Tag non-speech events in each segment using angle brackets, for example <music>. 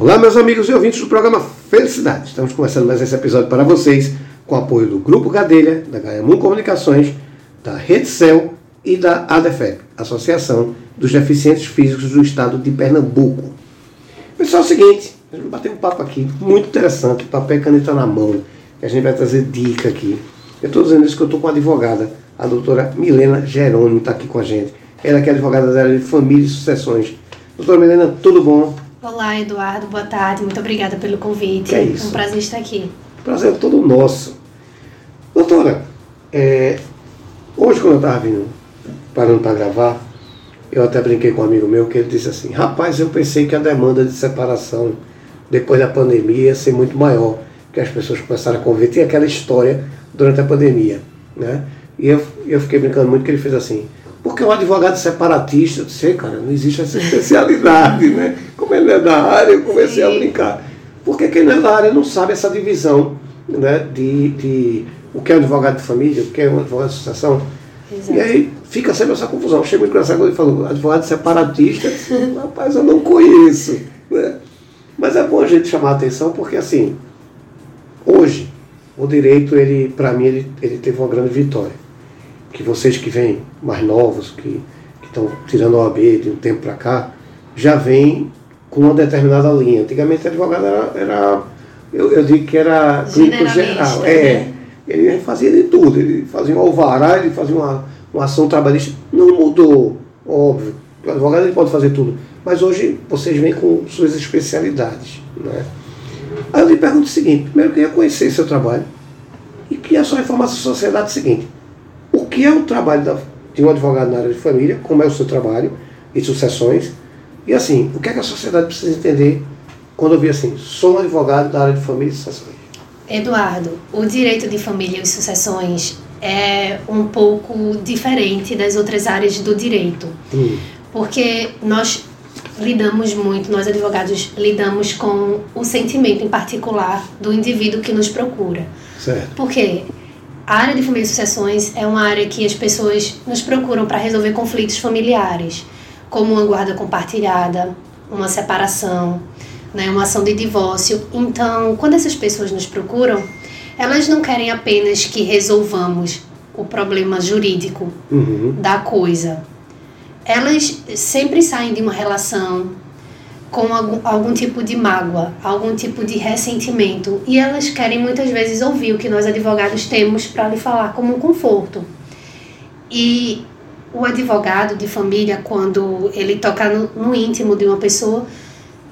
Olá, meus amigos e ouvintes do programa Felicidade. Estamos começando mais esse episódio para vocês com o apoio do Grupo Gadelha, da Gaiamum Comunicações, da Rede Cel e da ADEFEP, Associação dos Deficientes Físicos do Estado de Pernambuco. Pessoal, é o seguinte, a gente vai bater um papo aqui muito interessante, papel e caneta na mão, que a gente vai trazer dica aqui. Eu estou dizendo isso que eu estou com a advogada, a doutora Milena Jerônimo, está aqui com a gente. Ela que é advogada da área de família e sucessões. Doutora Milena, tudo bom? Olá, Eduardo, boa tarde. Muito obrigada pelo convite. Que é isso. É um prazer estar aqui. Prazer é todo nosso. Doutora, é, hoje quando eu estava vindo, parando para gravar, eu até brinquei com um amigo meu que ele disse assim, rapaz, eu pensei que a demanda de separação depois da pandemia ia ser muito maior, que as pessoas começaram a conviver. Aquela história durante a pandemia. Né? E eu, eu fiquei brincando muito que ele fez assim, porque o advogado separatista, eu disse, cara, não existe essa especialidade, <laughs> né? Como ele é da área, eu comecei a brincar. Porque quem não é da área não sabe essa divisão né, de, de o que é um advogado de família, o que é um advogado de sucessão. Exato. E aí fica sempre essa confusão. Chega muito engraçado quando ele falou, advogado separatista, <laughs> rapaz, eu não conheço. Né? Mas é bom a gente chamar a atenção porque assim, hoje, o direito, ele, para mim, ele, ele teve uma grande vitória. Que vocês que vêm mais novos, que estão tirando a OAB de um tempo para cá, já vêm com uma determinada linha. Antigamente, advogado era, era eu, eu digo que era clínico geral. É, né? ele fazia de tudo. Ele fazia um alvará, ele fazia uma, uma ação trabalhista. Não mudou, óbvio. O advogado ele pode fazer tudo. Mas hoje vocês vêm com suas especialidades. Né? Aí eu lhe pergunto o seguinte: primeiro, eu queria conhecer seu trabalho e queria só informar a sociedade o seguinte: o que é o trabalho da- de um advogado na área de família, como é o seu trabalho e sucessões, e assim, o que é que a sociedade precisa entender quando eu vi assim: sou um advogado da área de família e sucessões? Eduardo, o direito de família e sucessões é um pouco diferente das outras áreas do direito, Hum, porque nós lidamos muito, nós advogados lidamos com o sentimento em particular do indivíduo que nos procura. certo. Porque a área de família e sucessões é uma área que as pessoas nos procuram para resolver conflitos familiares, como uma guarda compartilhada, uma separação, né, uma ação de divórcio. Então, quando essas pessoas nos procuram, elas não querem apenas que resolvamos o problema jurídico Uhum. da coisa. Elas sempre saem de uma relação com algum, algum tipo de mágoa, algum tipo de ressentimento, e elas querem muitas vezes ouvir o que nós advogados temos para lhe falar como um conforto. E o advogado de família, quando ele toca no, no íntimo de uma pessoa,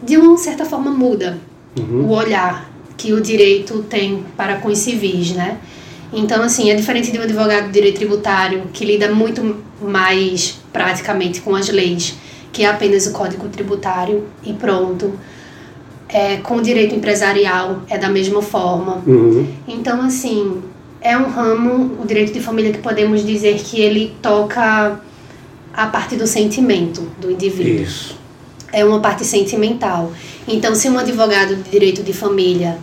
de uma certa forma muda Uhum. o olhar que o direito tem para com os civis, né? Então, assim, é diferente de um advogado de direito tributário que lida muito mais praticamente com as leis, que é apenas o código tributário e pronto. É, com o direito empresarial é da mesma forma. Uhum. Então, assim, é um ramo, o direito de família, que podemos dizer que ele toca a parte do sentimento do indivíduo Isso. é uma parte sentimental. Então, se um advogado de direito de família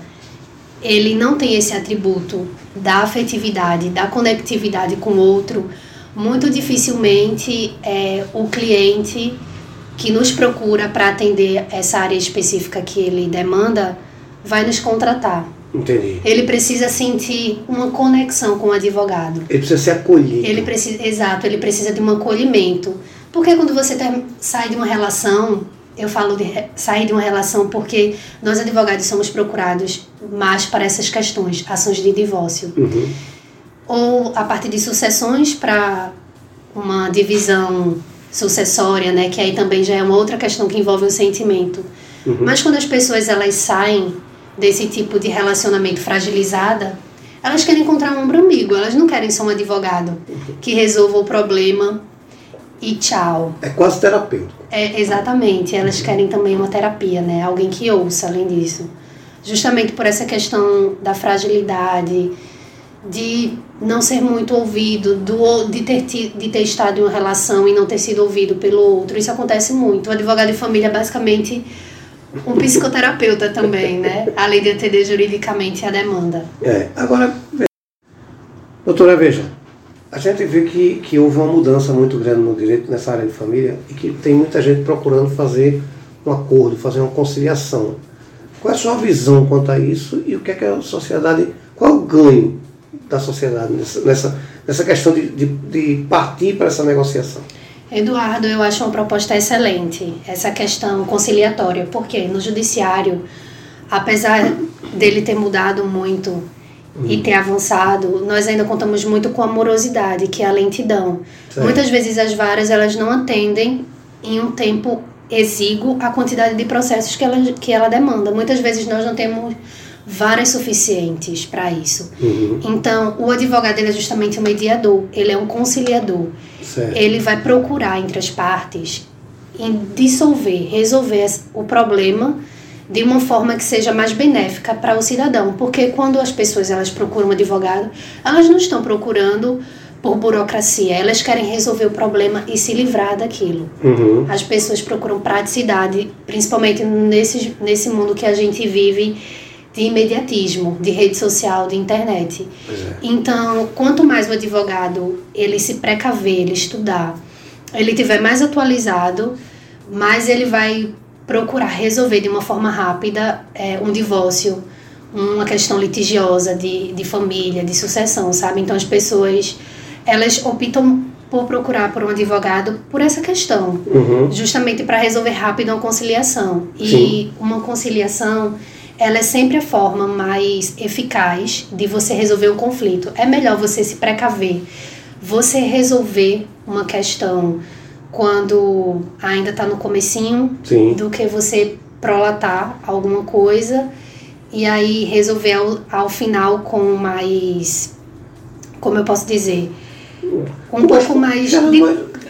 ele não tem esse atributo da afetividade, da conectividade com o outro, muito dificilmente é, o cliente que nos procura para atender essa área específica que ele demanda vai nos contratar. Entendi. Ele precisa sentir uma conexão com o advogado. Ele precisa ser acolhido. Ele precisa, exato, ele precisa de um acolhimento. Porque quando você ter- sai de uma relação, eu falo de sair de uma relação porque nós advogados somos procurados mais para essas questões, ações de divórcio. Uhum. Ou a parte de sucessões para uma divisão sucessória, né, que aí também já é uma outra questão que envolve o sentimento. Uhum. Mas quando as pessoas elas saem desse tipo de relacionamento fragilizada, elas querem encontrar um ombro amigo, elas não querem só um advogado que resolva o problema e tchau. É quase terapêutico. É, exatamente, elas querem também uma terapia, né? Alguém que ouça além disso. Justamente por essa questão da fragilidade, de não ser muito ouvido, do, de, ter, de ter estado em uma relação e não ter sido ouvido pelo outro. Isso acontece muito. O advogado de família é basicamente um psicoterapeuta também, né? Além de atender juridicamente a demanda. É. Agora, doutora, veja. A gente vê que, que houve uma mudança muito grande no direito nessa área de família e que tem muita gente procurando fazer um acordo, fazer uma conciliação. Qual é a sua visão quanto a isso e o que é que a sociedade, qual é o ganho da sociedade nessa, nessa, nessa questão de, de, de partir para essa negociação? Eduardo, eu acho uma proposta excelente, essa questão conciliatória, porque no judiciário, apesar dele ter mudado muito uhum. e ter avançado, nós ainda contamos muito com a morosidade, que é a lentidão. Certo. Muitas vezes as varas elas não atendem em um tempo exíguo a quantidade de processos que ela, que ela demanda. Muitas vezes nós não temos varas suficientes para isso. Uhum. Então, o advogado ele é justamente um mediador, ele é um conciliador. Certo. Ele vai procurar entre as partes em dissolver, resolver o problema de uma forma que seja mais benéfica para o cidadão, porque quando as pessoas elas procuram um advogado, elas não estão procurando por burocracia, elas querem resolver o problema e se livrar daquilo. Uhum. As pessoas procuram praticidade, principalmente nesse, nesse mundo que a gente vive de imediatismo, de rede social, de internet. É. Então, quanto mais o advogado ele se precaver, ele estudar, ele tiver mais atualizado, mais ele vai procurar resolver de uma forma rápida é, um divórcio, uma questão litigiosa de, de família, de sucessão, sabe? Então as pessoas elas optam por procurar por um advogado por essa questão, uhum. justamente para resolver rápido uma conciliação. E Sim. uma conciliação, ela é sempre a forma mais eficaz de você resolver o conflito. É melhor você se precaver, você resolver uma questão quando ainda está no comecinho, Sim. do que você prolatar alguma coisa e aí resolver ao, ao final com mais, como eu posso dizer, um pouco mais de,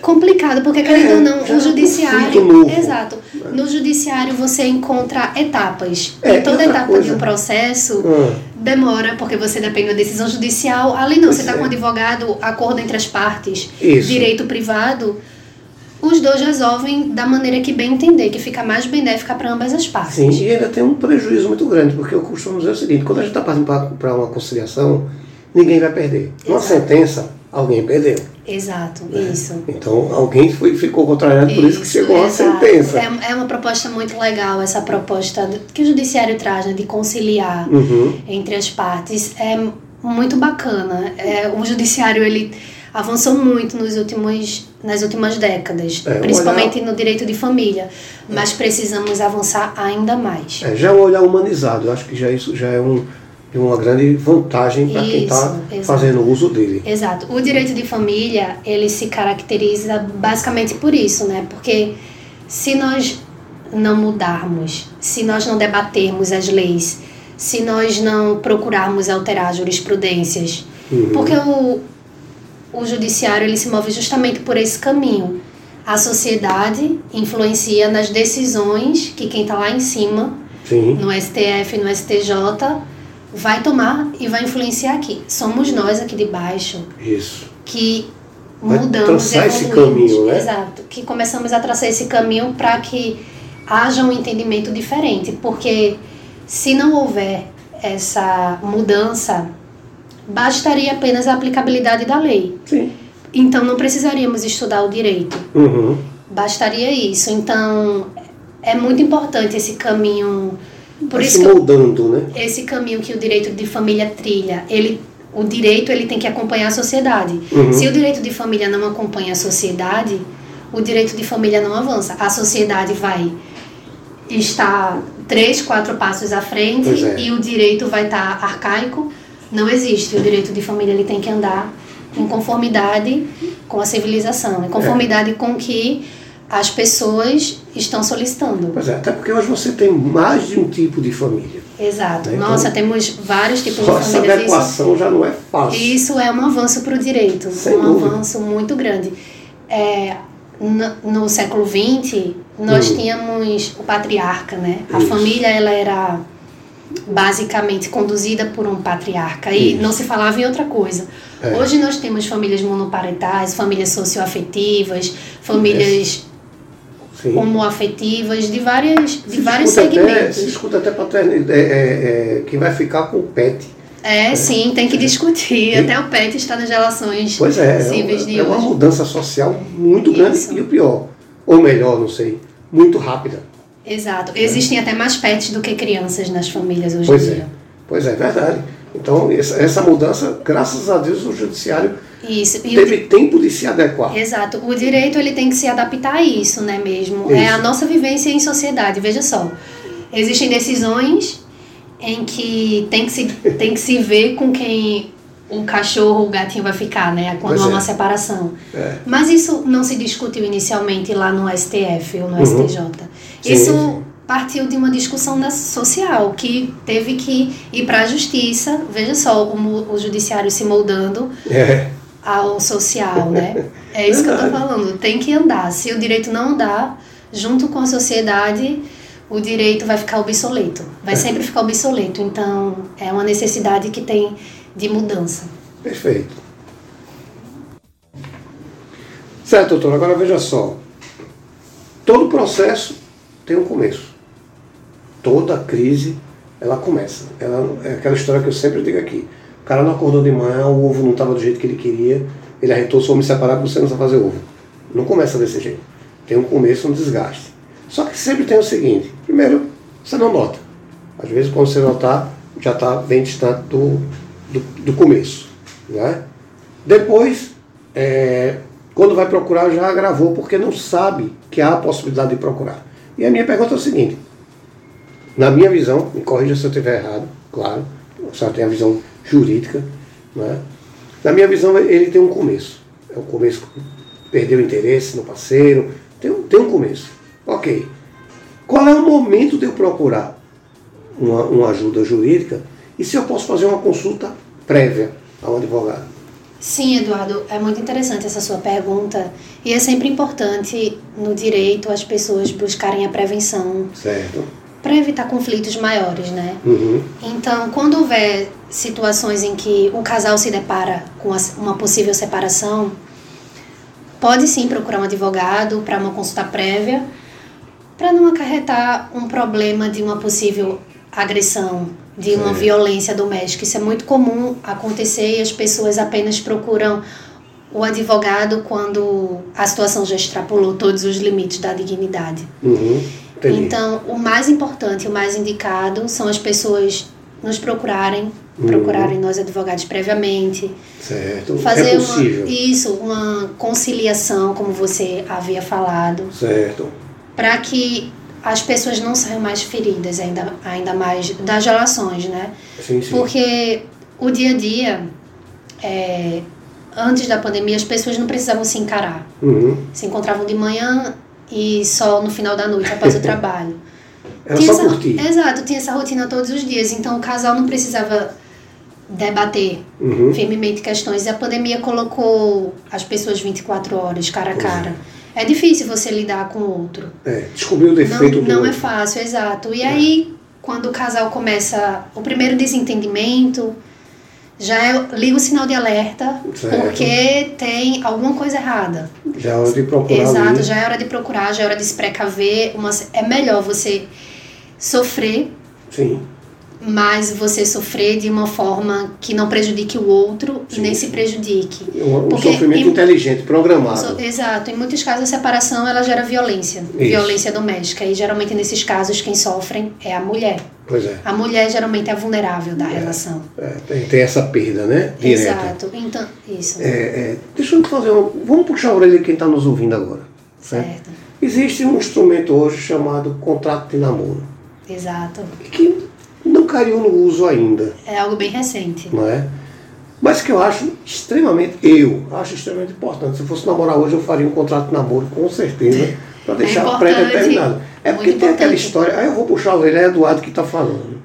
complicado, porque querendo é, ou não, o judiciário. Exato. No judiciário você encontra etapas. É, e toda etapa coisa. de um processo ah. demora, porque você depende da decisão judicial. Ali não, pois você está é. com um advogado, acordo entre as partes, Isso. direito privado. Os dois resolvem da maneira que bem entender, que fica mais benéfica para ambas as partes. Sim, e ainda tem um prejuízo muito grande, porque eu costumo dizer o seguinte: quando a gente está passando para uma conciliação, ninguém vai perder. Exato. Uma sentença, alguém perdeu. Exato, né? isso. Então alguém foi, ficou contrariado, isso, por isso que chegou a sentença. É, é uma proposta muito legal, essa proposta que o judiciário traz, né, de conciliar uhum. entre as partes. É muito bacana. É, o judiciário ele avançou muito nos últimos, nas últimas décadas, é, principalmente olhar... no direito de família, mas precisamos avançar ainda mais. É, já é um olhar humanizado, eu acho que já isso já é um e uma grande vantagem para quem está fazendo uso dele. Exato. O direito de família, ele se caracteriza basicamente por isso, né? Porque se nós não mudarmos, se nós não debatermos as leis, se nós não procurarmos alterar jurisprudências, uhum. porque o, o judiciário ele se move justamente por esse caminho. A sociedade influencia nas decisões que quem está lá em cima, Sim. no STF, no STJ, vai tomar e vai influenciar aqui. Somos nós aqui de baixo Isso. que vai mudamos esse caminho, né? Exato. Que começamos a traçar esse caminho para que haja um entendimento diferente, porque se não houver essa mudança, bastaria apenas a aplicabilidade da lei. Sim. Então não precisaríamos estudar o direito. Uhum. Bastaria isso. Então é muito importante esse caminho por isso se moldando, né? Esse caminho que o direito de família trilha, ele o direito ele tem que acompanhar a sociedade. Uhum. Se o direito de família não acompanha a sociedade, o direito de família não avança. A sociedade vai estar três, quatro passos à frente é. e o direito vai estar arcaico. Não existe. O direito de família ele tem que andar em conformidade com a civilização, em conformidade é. com que as pessoas estão solicitando. Pois é, até porque hoje você tem mais de um tipo de família. Exato. Né? Nossa, então, temos vários tipos de família. Essa adequação isso, já não é fácil. Isso é um avanço para o direito, Sem um dúvida. avanço muito grande. É, no, no, século XX, nós hum. tínhamos o patriarca, né? A isso. família ela era basicamente conduzida por um patriarca e isso. não se falava em outra coisa. É. Hoje nós temos famílias monoparentais, famílias socioafetivas, famílias Sim. homoafetivas, de, várias, de vários segmentos. Até, se escuta até paternidade, é, é, é, quem vai ficar com o pet. É, é, sim, tem que discutir. E, Até o PET está nas relações pois é, possíveis é, de é hoje. É uma mudança social muito grande Isso. e o pior, ou melhor, não sei, muito rápida. Exato. Existem até mais pets do que crianças nas famílias hoje Pois em é. dia. Pois é, verdade. Então, essa, essa mudança, graças a Deus, o judiciário Isso. E o teve tempo de se adequar. Exato. O direito ele tem que se adaptar a isso, né mesmo? É Isso. a nossa vivência em sociedade. Veja só. Existem decisões em que tem que se, tem que se ver com quem o cachorro ou o gatinho vai ficar, né? Quando há é. uma separação. É. Mas isso não se discutiu inicialmente lá no STF ou no Uhum. STJ. Sim, isso partiu de uma discussão social que teve que ir para a justiça. Veja só o, o judiciário se moldando É. ao social, né? É isso que eu tô falando. Tem que andar. Se o direito não andar, junto com a sociedade, o direito vai ficar obsoleto. Vai É. sempre ficar obsoleto. Então, é uma necessidade que tem de mudança. Perfeito. Certo, doutor. Agora veja só. Todo processo tem um começo. Toda crise, ela começa. Ela, é aquela história que eu sempre digo aqui. O cara não acordou de manhã, o ovo não estava do jeito que ele queria, ele arretou, só me separar porque você não sabe fazer ovo. Não começa desse jeito. Tem um começo, um desgaste. Só que sempre tem o seguinte. Primeiro, você não nota. Às vezes, quando você notar, já está bem distante do, do, do começo. Né? Depois, é, quando vai procurar, já agravou, porque não sabe que há a possibilidade de procurar. E a minha pergunta é o seguinte: na minha visão, me corrija se eu estiver errado, claro, a senhora tem a visão jurídica, né? na minha visão, ele tem um começo. É o começo, perdeu o interesse no parceiro, tem um, tem um começo. Ok. Qual é o momento de eu procurar uma, uma ajuda jurídica e se eu posso fazer uma consulta prévia ao advogado? Sim, Eduardo, é muito interessante essa sua pergunta. E é sempre importante no direito as pessoas buscarem a prevenção Certo. Para evitar conflitos maiores, né? Uhum. Então, quando houver situações em que o casal se depara com uma possível separação, pode sim procurar um advogado para uma consulta prévia, para não acarretar um problema de uma possível agressão, de uma violência doméstica. Isso é muito comum acontecer e as pessoas apenas procuram o advogado quando a situação já extrapolou todos os limites da dignidade. Uhum. Então, o mais importante, o mais indicado são as pessoas nos procurarem, Uhum. procurarem nós advogados previamente, certo. fazer é uma, possível. isso, uma conciliação, como você havia falado, Certo. para que as pessoas não saiam mais feridas, ainda, ainda mais das relações, né? Sim, sim. Porque o dia a dia, é, antes da pandemia, as pessoas não precisavam se encarar Uhum. se encontravam de manhã e só no final da noite após o <laughs> trabalho. Era Tinha só essa- curtir. Exato, tinha essa rotina todos os dias. Então o casal não precisava debater Uhum. firmemente questões. E a pandemia colocou as pessoas 24 horas, cara a é. cara. É difícil você lidar com o outro. É, descobriu o Não, defeito do não é outro. fácil, exato. E aí, quando o casal começa o primeiro desentendimento, já é, liga o sinal de alerta, Certo. porque tem alguma coisa errada. Já é hora de procurar Exato, ali. já é hora de procurar, já é hora de se precaver. Uma, é melhor você sofrer, Sim. mas você sofrer de uma forma que não prejudique o outro Sim, e nem se prejudique. Um, um Porque sofrimento em- inteligente, programado. Exato, em muitos casos a separação ela gera violência, violência doméstica. E geralmente nesses casos quem sofrem é a mulher. Pois é. A mulher geralmente é vulnerável da relação. É, tem, tem essa perda, né? Direta. Exato. Então, isso. É, é, deixa eu fazer uma. Vamos puxar a orelha de quem está nos ouvindo agora. certo? Certo. Existe um instrumento hoje chamado contrato de namoro, Exato. que não caiu no uso ainda, É algo bem recente. não é? Mas que eu acho extremamente, eu acho extremamente importante. Se eu fosse namorar hoje, eu faria um contrato de namoro, com certeza, para deixar importante, pré-determinado. É porque tem aquela história, aí eu vou puxar a orelha, é Eduardo que está falando.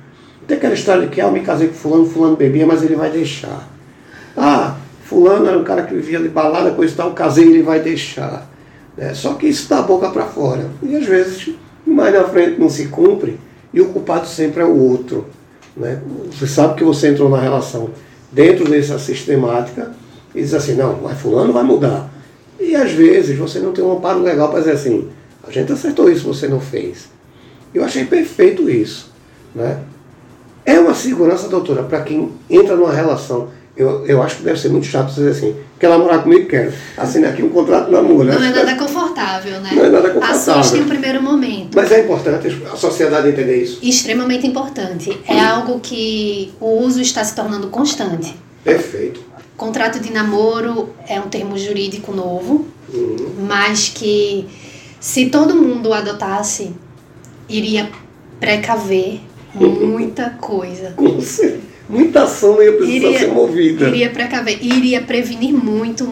Tem aquela história de que ah, eu me casei com fulano, fulano bebia, mas ele vai deixar. Ah, fulano era um cara que vivia de balada, coisa e tal, casei, ele vai deixar. né? Só que isso da boca para fora. E às vezes, mais na frente não se cumpre, e o culpado sempre é o outro. Né? Você sabe que você entrou na relação dentro dessa sistemática e diz assim, não, mas fulano vai mudar. E às vezes você não tem um amparo legal para dizer assim, a gente acertou isso, você não fez. Eu achei perfeito isso. Né? É uma segurança, doutora, para quem entra numa relação Eu, eu acho que deve ser muito chato você dizer assim, quer namorar comigo? Quero. Assine aqui um contrato de namoro. Não é nada confortável, né? Não é nada confortável. Assuste em primeiro momento. Mas é importante a sociedade entender isso. Extremamente importante. É algo que o uso está se tornando constante. Perfeito. Contrato de namoro é um termo jurídico novo, Uhum. mas que se todo mundo adotasse, iria precaver <laughs> muita coisa. Com certeza. Muita ação não ia precisar Iria- ser movida. Iria precaver, iria prevenir muito,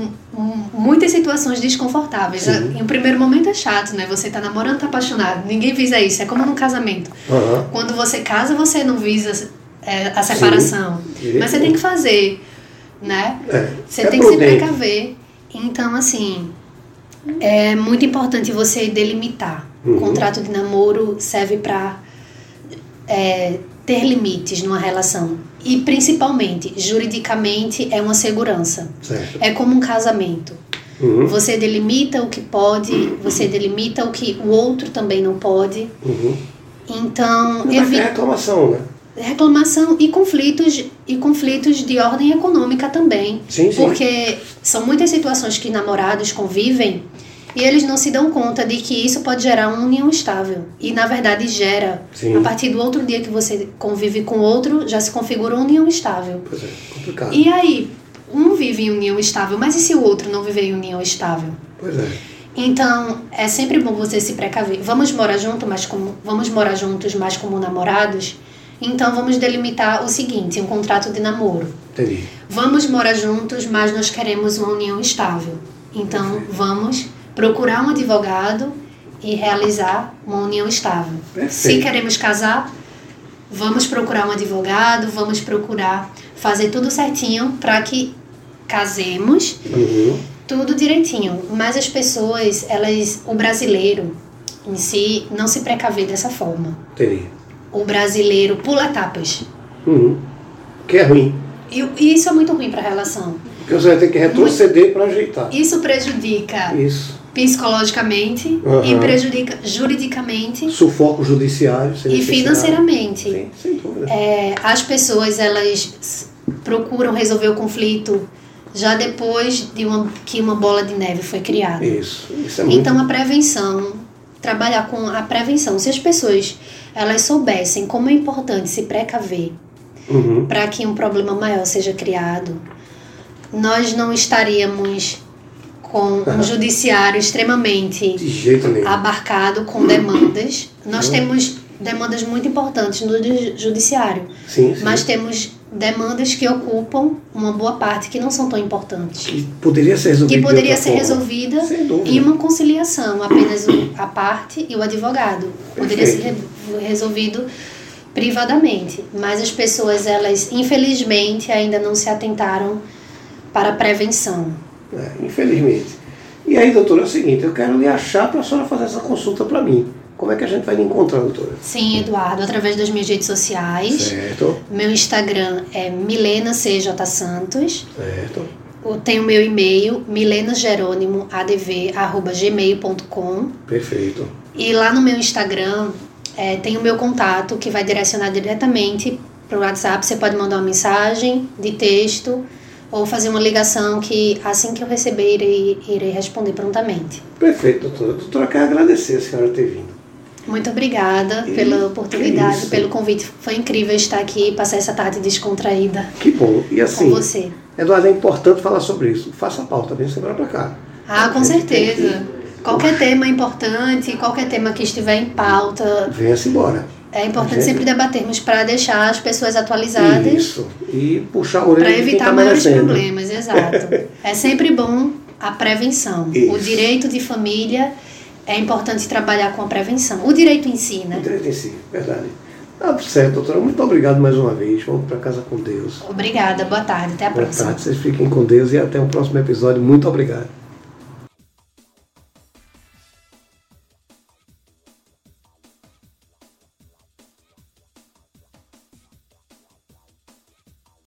muitas situações desconfortáveis. Sim. Em um primeiro momento é chato, né? Você tá namorando, tá apaixonado. Ninguém visa isso. É como num casamento. Aham. Quando você casa, você não visa é, a separação. Mas você tem que fazer, né? É. Você É tem que se prudente. precaver. Então, assim, é muito importante você delimitar. Uhum. O contrato de namoro serve para ter limites numa relação. E, principalmente, juridicamente, é uma segurança. Certo. É como um casamento. Uhum. Você delimita o que pode, você delimita o que o outro também não pode. Uhum. Então, ter evita reclamação, né? reclamação e conflitos e conflitos de ordem econômica também. Sim, sim. Porque são muitas situações que namorados convivem e eles não se dão conta de que isso pode gerar uma união estável. E na verdade gera. Sim. A partir do outro dia que você convive com o outro, já se configura uma união estável. Pois é, complicado. E aí, um vive em união estável, mas e se o outro não viver em união estável? Pois é. Então, é sempre bom você se precaver. Vamos morar junto, mas como vamos morar juntos, mas como namorados. Então, vamos delimitar o seguinte, um contrato de namoro. Entendi. Vamos morar juntos, mas nós queremos uma união estável. Então, vamos procurar um advogado e realizar uma união estável. Se Perfeito. queremos casar, vamos procurar um advogado, vamos procurar fazer tudo certinho para que casemos Uhum. tudo direitinho. Mas as pessoas, elas, o brasileiro em si, não se precaver dessa forma. Entendi. O brasileiro pula etapas. Uhum. Que é ruim. E, e isso é muito ruim para a relação. Porque você vai ter que retroceder para ajeitar. Isso prejudica Isso. psicologicamente Aham. e prejudica juridicamente Sufoco judiciário. e financeiramente. Sim, sem dúvida. É, as pessoas elas procuram resolver o conflito já depois de uma, que uma bola de neve foi criada. Isso. Isso é muito. Então a prevenção, trabalhar com a prevenção. Se as pessoas elas soubessem como é importante se precaver Uhum. para que um problema maior seja criado, nós não estaríamos com um judiciário extremamente De abarcado com demandas. Nós temos demandas muito importantes no ju- judiciário, Sim, sim. mas temos demandas que ocupam uma boa parte que não são tão importantes. Que poderia ser resolvido. Que de poderia ser forma. resolvida em uma conciliação, apenas a parte e o advogado. Poderia ser re- resolvido privadamente, mas as pessoas, elas, infelizmente, ainda não se atentaram para a prevenção. É, infelizmente. E aí, doutora, é o seguinte, eu quero lhe achar para a senhora fazer essa consulta para mim. Como é que a gente vai lhe encontrar, doutora? Sim, Eduardo, através das minhas redes sociais. Certo, Meu Instagram é Milena CJ Santos. certo. Eu tenho meu e-mail, milenageronimoadv.gmail.com. Perfeito. E lá no meu Instagram é, tem o meu contato que vai direcionar diretamente para o WhatsApp. Você pode mandar uma mensagem de texto ou fazer uma ligação que assim que eu receber irei, irei responder prontamente. Perfeito, doutora. Doutora, quero agradecer a senhora ter vindo. Muito obrigada E pela que oportunidade, isso. pelo convite. Foi incrível estar aqui e passar essa tarde descontraída Que bom. E com assim, você. Eduardo, é importante falar sobre isso. Faça a pauta, vem semana para cá. Ah, com certeza. Qualquer tema importante, qualquer tema que estiver em pauta, Venha-se embora. é importante Gente. sempre debatermos para deixar as pessoas atualizadas, Isso. E puxar a orelha para quem evitar tá maiores problemas, exato. <laughs> É sempre bom a prevenção. Isso. O direito de família é importante trabalhar com a prevenção. O direito em si, O né? direito em si, verdade. Tá certo, doutora. Muito obrigado mais uma vez. Vamos para casa com Deus. Obrigada, boa tarde, até a Boa próxima. tarde, vocês fiquem com Deus e até o próximo episódio. Muito obrigado.